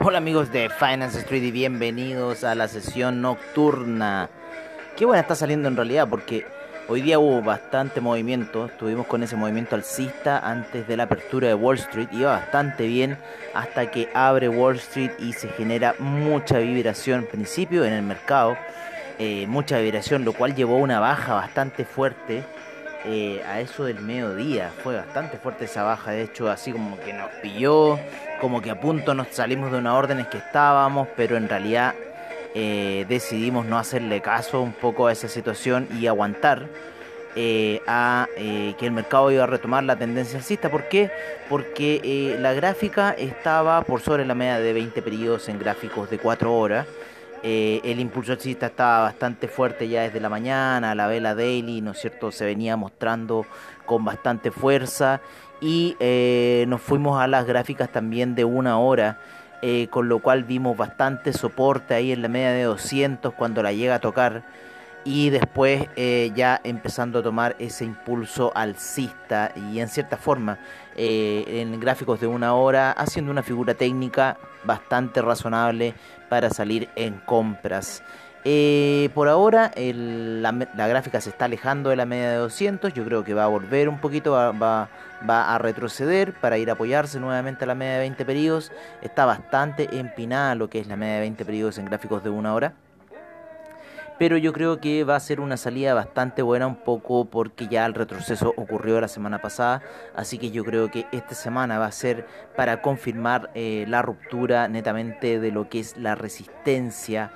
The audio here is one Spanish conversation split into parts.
Hola amigos de Finance Street y bienvenidos a la sesión nocturna. Qué buena está saliendo en realidad porque hoy día hubo bastante movimiento. Estuvimos con ese movimiento alcista antes de la apertura de Wall Street. Iba bastante bien hasta que abre Wall Street y se genera mucha vibración, en principio en el mercado. eh, mucha vibración, lo cual llevó a una baja bastante fuerte eh, a eso del mediodía. Fue bastante fuerte esa baja, de hecho, así como que nos pilló, como que a punto nos salimos de unas órdenes que estábamos, pero en realidad eh, decidimos no hacerle caso un poco a esa situación y aguantar. eh, a eh, que el mercado iba a retomar la tendencia alcista. ¿Por qué? Porque eh, la gráfica estaba por sobre la media de 20 periodos en gráficos de 4 horas. Eh, el impulso alcista estaba bastante fuerte ya desde la mañana, la vela daily, ¿no es cierto? Se venía mostrando con bastante fuerza y eh, nos fuimos a las gráficas también de una hora, eh, con lo cual vimos bastante soporte ahí en la media de 200 cuando la llega a tocar y después eh, ya empezando a tomar ese impulso alcista y en cierta forma eh, en gráficos de una hora haciendo una figura técnica bastante razonable para salir en compras. Eh, por ahora la gráfica se está alejando de la media de 200, yo creo que va a volver un poquito, va, va- va a retroceder para ir a apoyarse nuevamente a la media de 20 periodos. Está bastante empinada lo que es la media de 20 periodos en gráficos de una hora pero yo creo que va a ser una salida bastante buena un poco porque ya el retroceso ocurrió la semana pasada, así que yo creo que esta semana va a ser para confirmar eh, la ruptura netamente de lo que es la resistencia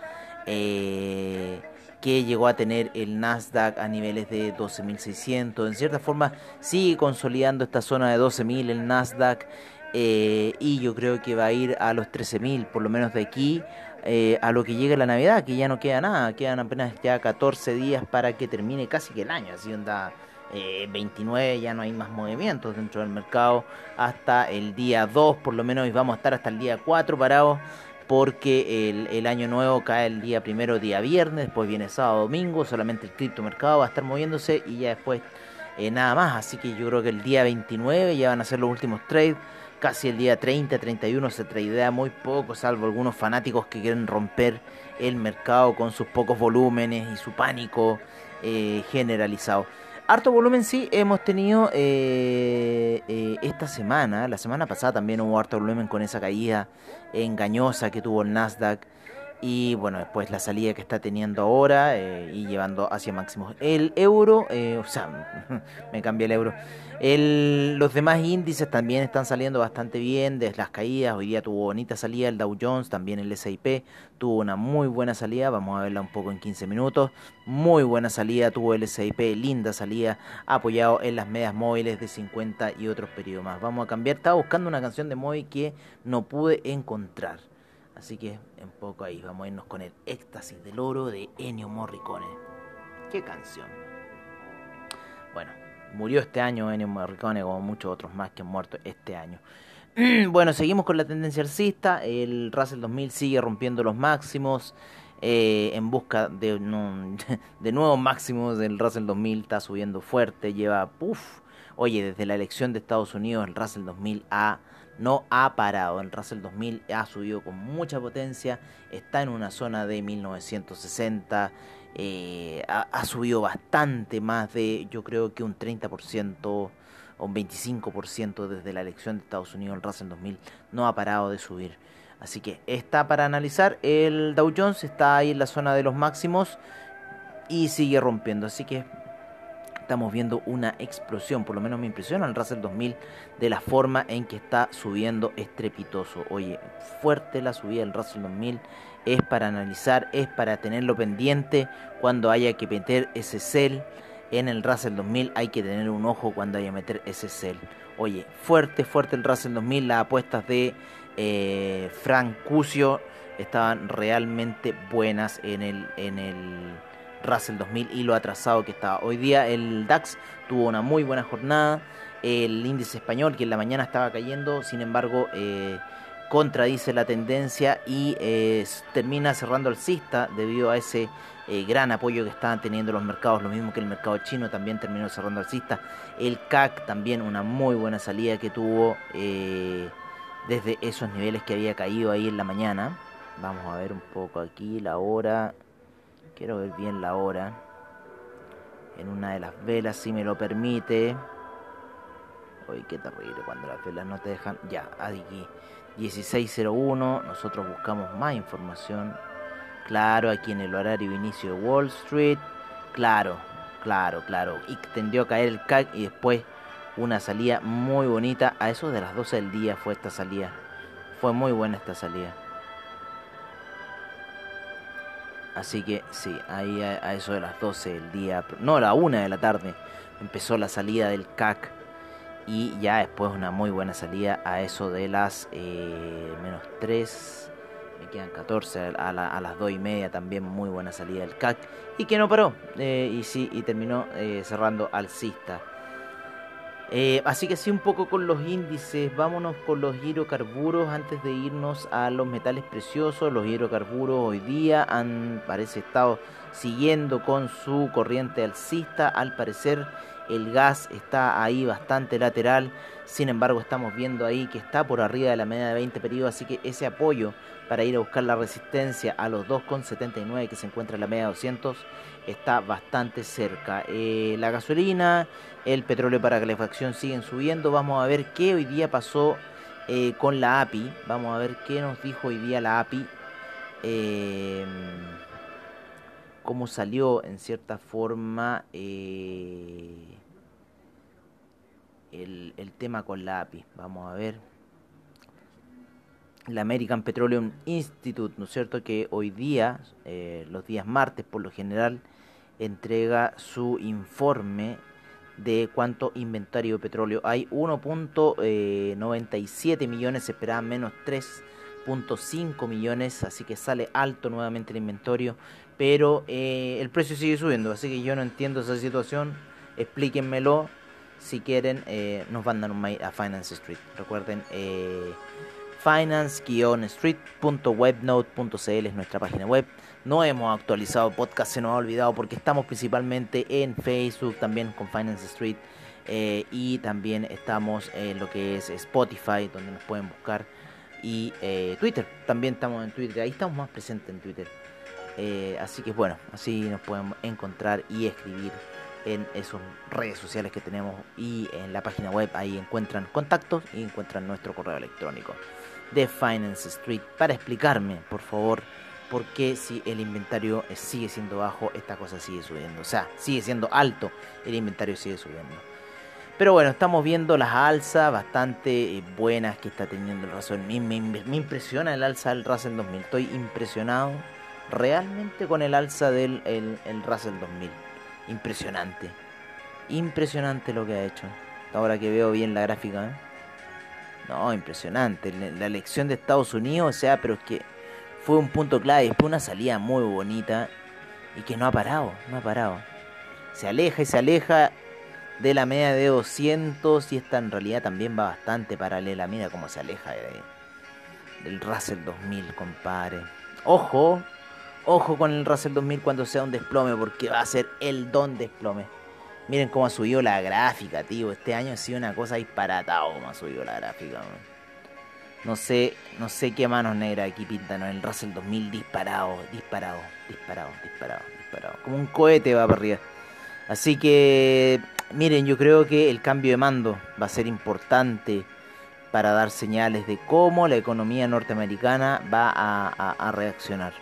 eh, que llegó a tener el Nasdaq a niveles de 12.600, en cierta forma sigue consolidando esta zona de 12.000 el Nasdaq eh, y yo creo que va a ir a los 13.000 por lo menos de aquí eh, a lo que llegue la Navidad, que ya no queda nada, quedan apenas ya 14 días para que termine casi que el año, así onda eh, 29 ya no hay más movimientos dentro del mercado hasta el día 2 por lo menos y vamos a estar hasta el día 4 parados porque el, año nuevo cae el día primero, día viernes, después viene sábado, domingo, solamente el criptomercado va a estar moviéndose y ya después eh, nada más, así que yo creo que el día 29 ya van a ser los últimos trades casi el día 30, 31 se tradea muy poco, salvo algunos fanáticos que quieren romper el mercado con sus pocos volúmenes y su pánico eh, generalizado. Harto volumen sí hemos tenido eh, eh, esta semana, la semana pasada también hubo harto volumen con esa caída engañosa que tuvo el Nasdaq y bueno, después la salida que está teniendo ahora eh, y llevando hacia máximos. El euro, eh, o sea, me cambié el euro. El, los demás índices también están saliendo bastante bien desde las caídas. Hoy día tuvo bonita salida el Dow Jones, también el SIP tuvo una muy buena salida. Vamos a verla un poco en 15 minutos. Muy buena salida tuvo el SIP, linda salida, apoyado en las medias móviles de 50 y otros periodos más. Vamos a cambiar. Estaba buscando una canción de móvil que no pude encontrar. Así que en poco ahí vamos a irnos con el éxtasis del oro de Ennio Morricone. ¿Qué canción? Bueno, murió este año Ennio Morricone como muchos otros más que han muerto este año. bueno, seguimos con la tendencia alcista. El Russell 2000 sigue rompiendo los máximos. eh, en busca de, de nuevos máximos. El Russell 2000 está subiendo fuerte. Lleva, puff. Oye, desde la elección de Estados Unidos, el Russell 2000 ha no ha parado. El Russell 2000 ha subido con mucha potencia, está en una zona de 1960, eh, ha, ha, subido bastante más de, yo creo que un 30% o un 25% desde la elección de Estados Unidos. El Russell 2000 no ha parado de subir. Así que está para analizar. El Dow Jones está ahí en la zona de los máximos y sigue rompiendo. Así que estamos viendo una explosión, por lo menos me impresiona el Russell 2000 de la forma en que está subiendo estrepitoso. Oye, fuerte la subida del Russell 2000, es para analizar, es para tenerlo pendiente cuando haya que meter ese sell en el Russell 2000, hay que tener un ojo cuando haya que meter ese sell. Oye, fuerte, fuerte el Russell 2000, las apuestas de eh, Frank Cusio estaban realmente buenas en el en el Russell 2000 y lo atrasado que estaba. Hoy día el DAX tuvo una muy buena jornada. El índice español, que en la mañana estaba cayendo, sin embargo, eh, contradice la tendencia y eh, termina cerrando el cista debido a ese eh, gran apoyo que estaban teniendo los mercados, lo mismo que el mercado chino también terminó cerrando el cista. El CAC también una muy buena salida que tuvo desde esos niveles que había caído ahí en la mañana. Vamos a ver un poco aquí la hora. Quiero ver bien la hora. En una de las velas, si me lo permite. Uy, qué terrible cuando las velas no te dejan. Ya, aquí 1601. Nosotros buscamos más información. Claro, aquí en el horario de inicio de Wall Street. Claro, claro, claro. Y tendió a caer el CAC y después una salida muy bonita. A eso de las 12 del día fue esta salida. Fue muy buena esta salida. Así que sí, ahí a, eso de las 12 del día, no, a la 1 de la tarde, empezó la salida del CAC y ya después una muy buena salida a eso de las eh, menos 3, me quedan 14, a, las 2 y media también muy buena salida del CAC y que no paró eh, y sí, y terminó eh, cerrando alcista. Eh, así que sí, un poco con los índices, vámonos con los hidrocarburos antes de irnos a los metales preciosos. Los hidrocarburos hoy día han, parece, estado siguiendo con su corriente alcista. Al parecer, el gas está ahí bastante lateral. Sin embargo, estamos viendo ahí que está por arriba de la media de 20 periodos. Así que ese apoyo para ir a buscar la resistencia a los 2,79 que se encuentra en la media de 200 está bastante cerca. Eh, la gasolina, el petróleo para calefacción siguen subiendo. Vamos a ver qué hoy día pasó eh, con la API. Vamos a ver qué nos dijo hoy día la API. Eh, cómo salió en cierta forma el, el tema con la API. Vamos a ver la American Petroleum Institute, ¿no es cierto? Que hoy día, los días martes por lo general, entrega su informe de cuánto inventario de petróleo hay. 1.97 millones, se esperaban menos 3.5 millones, así que sale alto nuevamente el inventario, pero eh, el precio sigue subiendo, así que yo no entiendo esa situación, explíquenmelo. Si quieren, eh, nos mandan un mail a Finance Street. Recuerden, eh, finance-street.webnote.cl es nuestra página web. No hemos actualizado podcast, se nos ha olvidado porque estamos principalmente en Facebook, también con Finance Street. Eh, y también estamos en lo que es Spotify, donde nos pueden buscar. Y eh, Twitter, también estamos en Twitter, ahí estamos más presentes en Twitter. Eh, así que bueno, así nos podemos encontrar y escribir en esas redes sociales que tenemos y en la página web. Ahí encuentran contactos y encuentran nuestro correo electrónico de Finance Street para explicarme, por favor, porque si el inventario sigue siendo bajo, esta cosa sigue subiendo. O sea, sigue siendo alto, el inventario sigue subiendo. Pero bueno, estamos viendo las alzas bastante eh, buenas que está teniendo el Russell. Me, me, impresiona el alza del Russell 2000. Estoy impresionado realmente con el alza del el, el Russell 2000. Impresionante. Impresionante lo que ha hecho. Ahora que veo bien la gráfica. ¿eh? No, impresionante. La elección de Estados Unidos, o sea, pero es que fue un punto clave, fue una salida muy bonita y que no ha parado, no ha parado. Se aleja y se aleja de la media de 200 y esta en realidad también va bastante paralela. Mira cómo se aleja de, del Russell 2000, compadre. Ojo, ojo con el Russell 2000 cuando sea un desplome porque va a ser el don desplome. Miren cómo ha subido la gráfica, tío. Este año ha sido una cosa disparata cómo ha subido la gráfica. No sé, no sé qué manos negras aquí pintan. El Russell 2000 disparado, disparado, disparado, disparado, disparado. Como un cohete va para arriba. Así que, miren, yo creo que el cambio de mando va a ser importante para dar señales de cómo la economía norteamericana va a, a reaccionar.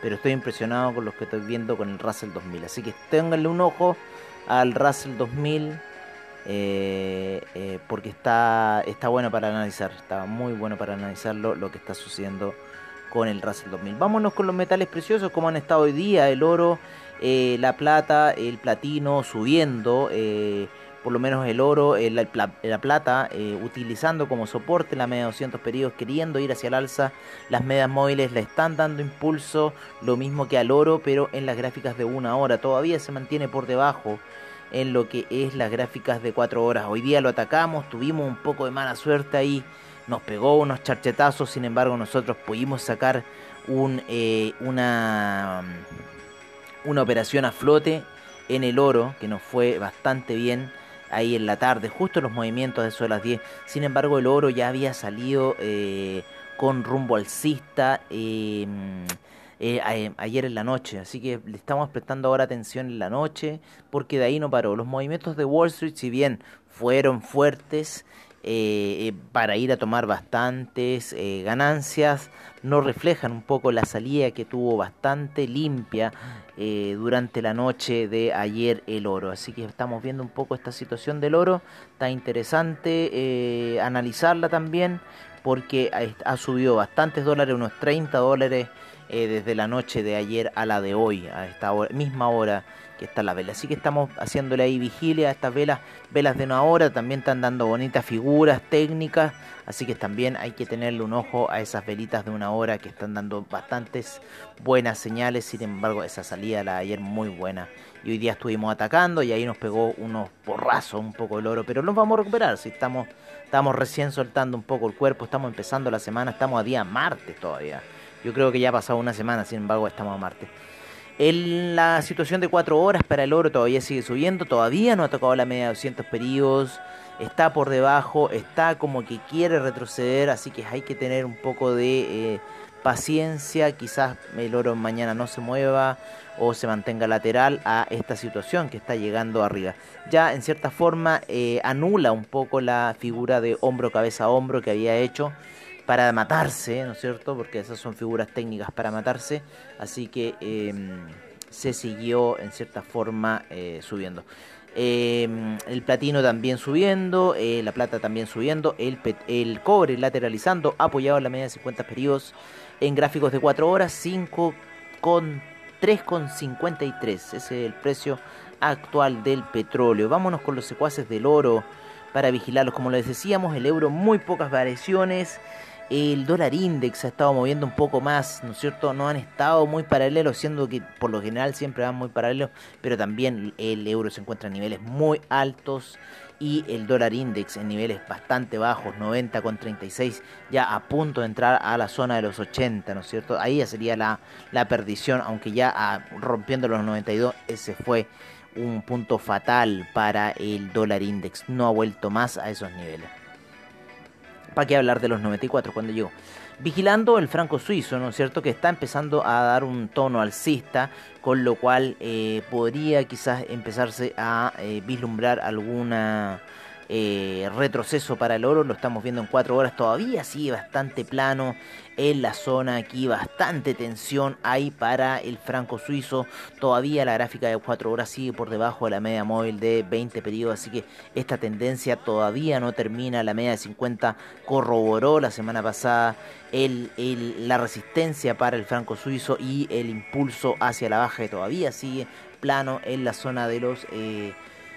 Pero estoy impresionado con lo que estoy viendo con el Russell 2000. Así que ténganle un ojo al Russell 2000 eh, eh, porque está, está bueno para analizar, está muy bueno para analizarlo lo que está sucediendo con el Russell 2000. Vámonos con los metales preciosos, como han estado hoy día, el oro, eh, la plata, el platino subiendo, por lo menos el oro, la, la, plata, utilizando como soporte la media de 200 periodos, queriendo ir hacia el alza, las medias móviles le están dando impulso, lo mismo que al oro, pero en las gráficas de una hora, todavía se mantiene por debajo en lo que es las gráficas de 4 horas. Hoy día lo atacamos, tuvimos un poco de mala suerte ahí nos pegó unos charchetazos, sin embargo nosotros pudimos sacar un, eh, una, una operación a flote en el oro, que nos fue bastante bien ahí en la tarde, justo los movimientos de eso las 10. Sin embargo, el oro ya había salido eh, con rumbo alcista eh, eh, ayer en la noche. Así que le estamos prestando ahora atención en la noche, porque de ahí no paró. Los movimientos de Wall Street, si bien fueron fuertes, para ir a tomar bastantes ganancias, no reflejan un poco la salida que tuvo bastante limpia eh, durante la noche de ayer el oro. Así que estamos viendo un poco esta situación del oro. Está interesante eh, analizarla también porque ha, subido bastantes dólares, unos 30 dólares eh, desde la noche de ayer a la de hoy, a esta misma hora que está la vela. Así que estamos haciéndole ahí vigilia a estas velas, velas de una hora, también están dando bonitas figuras técnicas, así que también hay que tenerle un ojo a esas velitas de una hora que están dando bastantes buenas señales, sin embargo esa salida la de ayer muy buena. Y hoy día estuvimos atacando y ahí nos pegó unos porrazos un poco el oro, pero nos vamos a recuperar, si estamos, estamos recién soltando un poco el cuerpo, estamos empezando la semana, estamos a día martes todavía. Yo creo que ya ha pasado una semana, sin embargo estamos a martes. En la situación de 4 horas para el oro todavía sigue subiendo, todavía no ha tocado la media de 200 periodos, está por debajo, está como que quiere retroceder, así que hay que tener un poco de eh, paciencia, quizás el oro mañana no se mueva o se mantenga lateral a esta situación que está llegando arriba. Ya en cierta forma eh, anula un poco la figura de hombro, cabeza, hombro que había hecho para matarse, ¿no es cierto? Porque esas son figuras técnicas para matarse, así que em, se siguió en cierta forma eh, subiendo. Em, el platino también subiendo, eh, la plata también subiendo, el, el cobre lateralizando, apoyado en la media de 50 periodos en gráficos de 4 horas, 5 con 3,53. Ese es el precio actual del petróleo. Vámonos con los secuaces del oro para vigilarlos. Como les decíamos, el euro muy pocas variaciones. El dólar index ha estado moviendo un poco más, ¿no es cierto? No han estado muy paralelos, siendo que por lo general siempre van muy paralelos, pero también el euro se encuentra a niveles muy altos y el dólar index en niveles bastante bajos, 90 con 36, ya a punto de entrar a la zona de los 80, ¿no es cierto? Ahí ya sería la, la perdición, aunque ya ah, rompiendo los 92, ese fue un punto fatal para el dólar index, no ha vuelto más a esos niveles. ¿Para qué hablar de los 94 cuando llegó? Vigilando el franco suizo, ¿no es cierto? Que está empezando a dar un tono alcista, con lo cual eh, podría quizás empezarse a eh, vislumbrar alguna eh, retroceso para el oro, lo estamos viendo en 4 horas, todavía sigue bastante plano en la zona aquí, bastante tensión hay para el franco suizo, todavía la gráfica de 4 horas sigue por debajo de la media móvil de 20 periodos, así que esta tendencia todavía no termina, la media de 50 corroboró la semana pasada el, la resistencia para el franco suizo y el impulso hacia la baja que todavía sigue plano en la zona de los... Eh,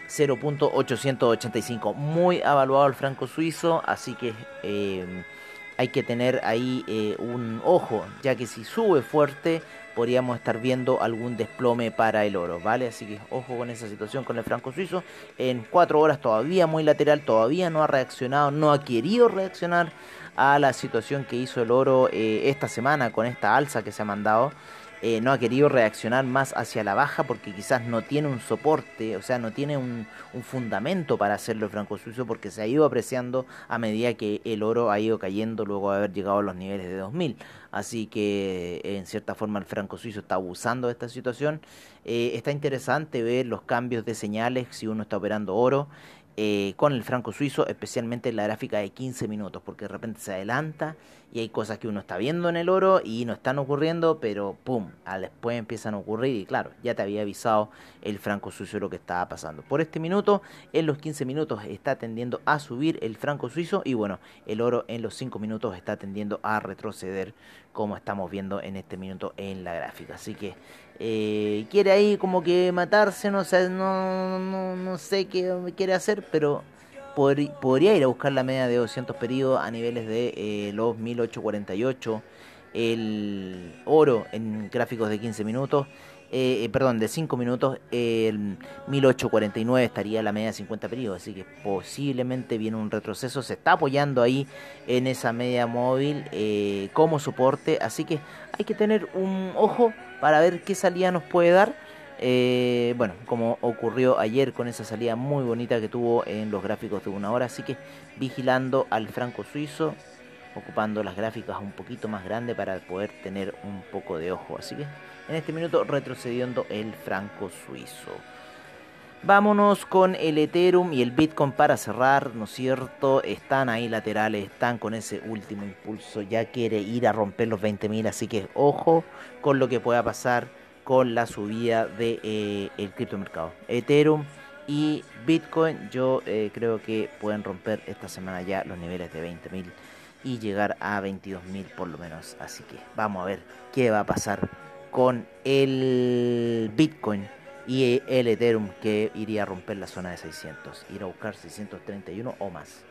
0.885. Muy avaluado el franco suizo, así que eh, hay que tener ahí eh, un ojo, ya que si sube fuerte podríamos estar viendo algún desplome para el oro, ¿vale? Así que ojo con esa situación con el franco suizo. En 4 horas todavía muy lateral, todavía no ha reaccionado, no ha querido reaccionar a la situación que hizo el oro eh, esta semana con esta alza que se ha mandado. Eh, no ha querido reaccionar más hacia la baja porque quizás no tiene un soporte, o sea, no tiene un, fundamento para hacerlo el franco suizo porque se ha ido apreciando a medida que el oro ha ido cayendo luego de haber llegado a los niveles de 2000. Así que en cierta forma el franco suizo está abusando de esta situación. Eh, está interesante ver los cambios de señales si uno está operando oro. Eh, con el franco suizo, especialmente en la gráfica de 15 minutos, porque de repente se adelanta y hay cosas que uno está viendo en el oro y no están ocurriendo, pero pum, al después empiezan a ocurrir y claro, ya te había avisado el franco suizo lo que estaba pasando. Por este minuto, en los 15 minutos está tendiendo a subir el franco suizo y bueno, el oro en los 5 minutos está tendiendo a retroceder como estamos viendo en este minuto en la gráfica. Así que eh, quiere ahí como que matarse, no sé, no, no, no sé qué quiere hacer, pero podría ir a buscar la media de 200 periodos a niveles de eh, los 1848, el oro en gráficos de 15 minutos eh, eh, perdón, de 5 minutos, el 1849 estaría la media de 50 periodos, así que posiblemente viene un retroceso, se está apoyando ahí en esa media móvil como soporte, así que hay que tener un ojo para ver qué salida nos puede dar. Bueno, como ocurrió ayer con esa salida muy bonita que tuvo en los gráficos de una hora, así que vigilando al franco suizo, ocupando las gráficas un poquito más grandes para poder tener un poco de ojo, así que en este minuto retrocediendo el franco suizo. Vámonos con el Ethereum y el Bitcoin para cerrar, ¿no es cierto? Están ahí laterales, están con ese último impulso, ya quiere ir a romper los 20.000, así que ojo con lo que pueda pasar con la subida de, eh, criptomercado. Ethereum y Bitcoin yo eh, creo que pueden romper esta semana ya los niveles de 20.000 y llegar a 22.000 por lo menos. Así que vamos a ver qué va a pasar con el Bitcoin y el Ethereum que iría a romper la zona de 600, ir a buscar 631 o más.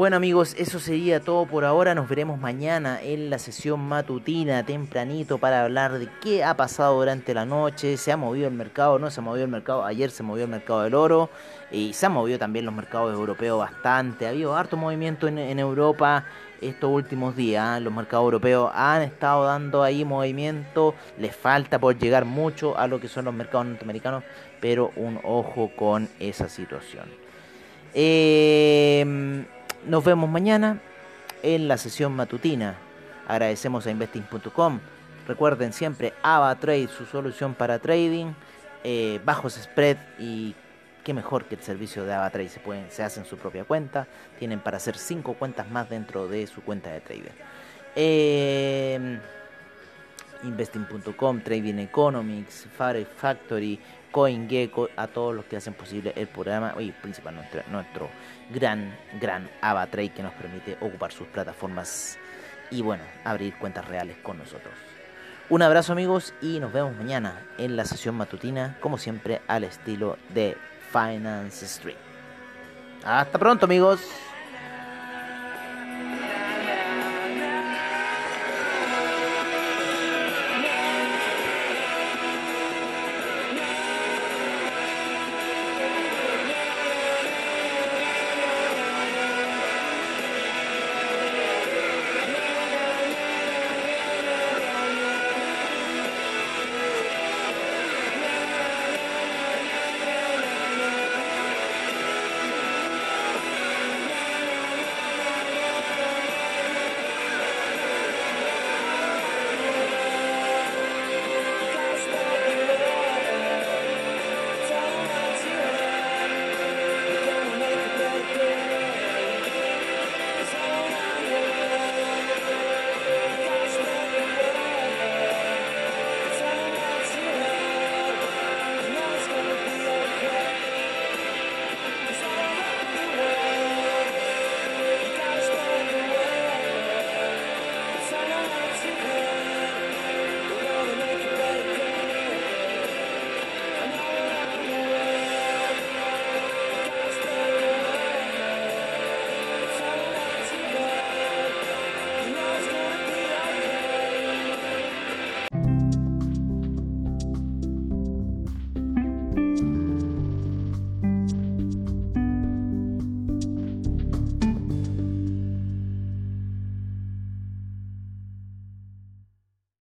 Bueno amigos, eso sería todo por ahora. Nos veremos mañana en la sesión matutina tempranito para hablar de qué ha pasado durante la noche. Se ha movido el mercado, no se ha movido el mercado. Ayer se movió el mercado del oro y se han movido también los mercados europeos bastante. Ha habido harto movimiento en, Europa estos últimos días. ¿eh? Los mercados europeos han estado dando ahí movimiento. Les falta por llegar mucho a lo que son los mercados norteamericanos, pero un ojo con esa situación. Em, nos vemos mañana en la sesión matutina. Agradecemos a investing.com. Recuerden siempre AvaTrade, su solución para trading, eh, bajos spread y qué mejor que el servicio de AvaTrade. Se, pueden, se hacen su propia cuenta. Tienen para hacer 5 cuentas más dentro de su cuenta de trader. Eh, investing.com, Trading Economics, Fare Factory, CoinGecko, a todos los que hacen posible el programa y principalmente nuestro, gran, gran AvaTrade que nos permite ocupar sus plataformas y bueno, abrir cuentas reales con nosotros. Un abrazo amigos y nos vemos mañana en la sesión matutina, como siempre al estilo de Finance Street. Hasta pronto amigos.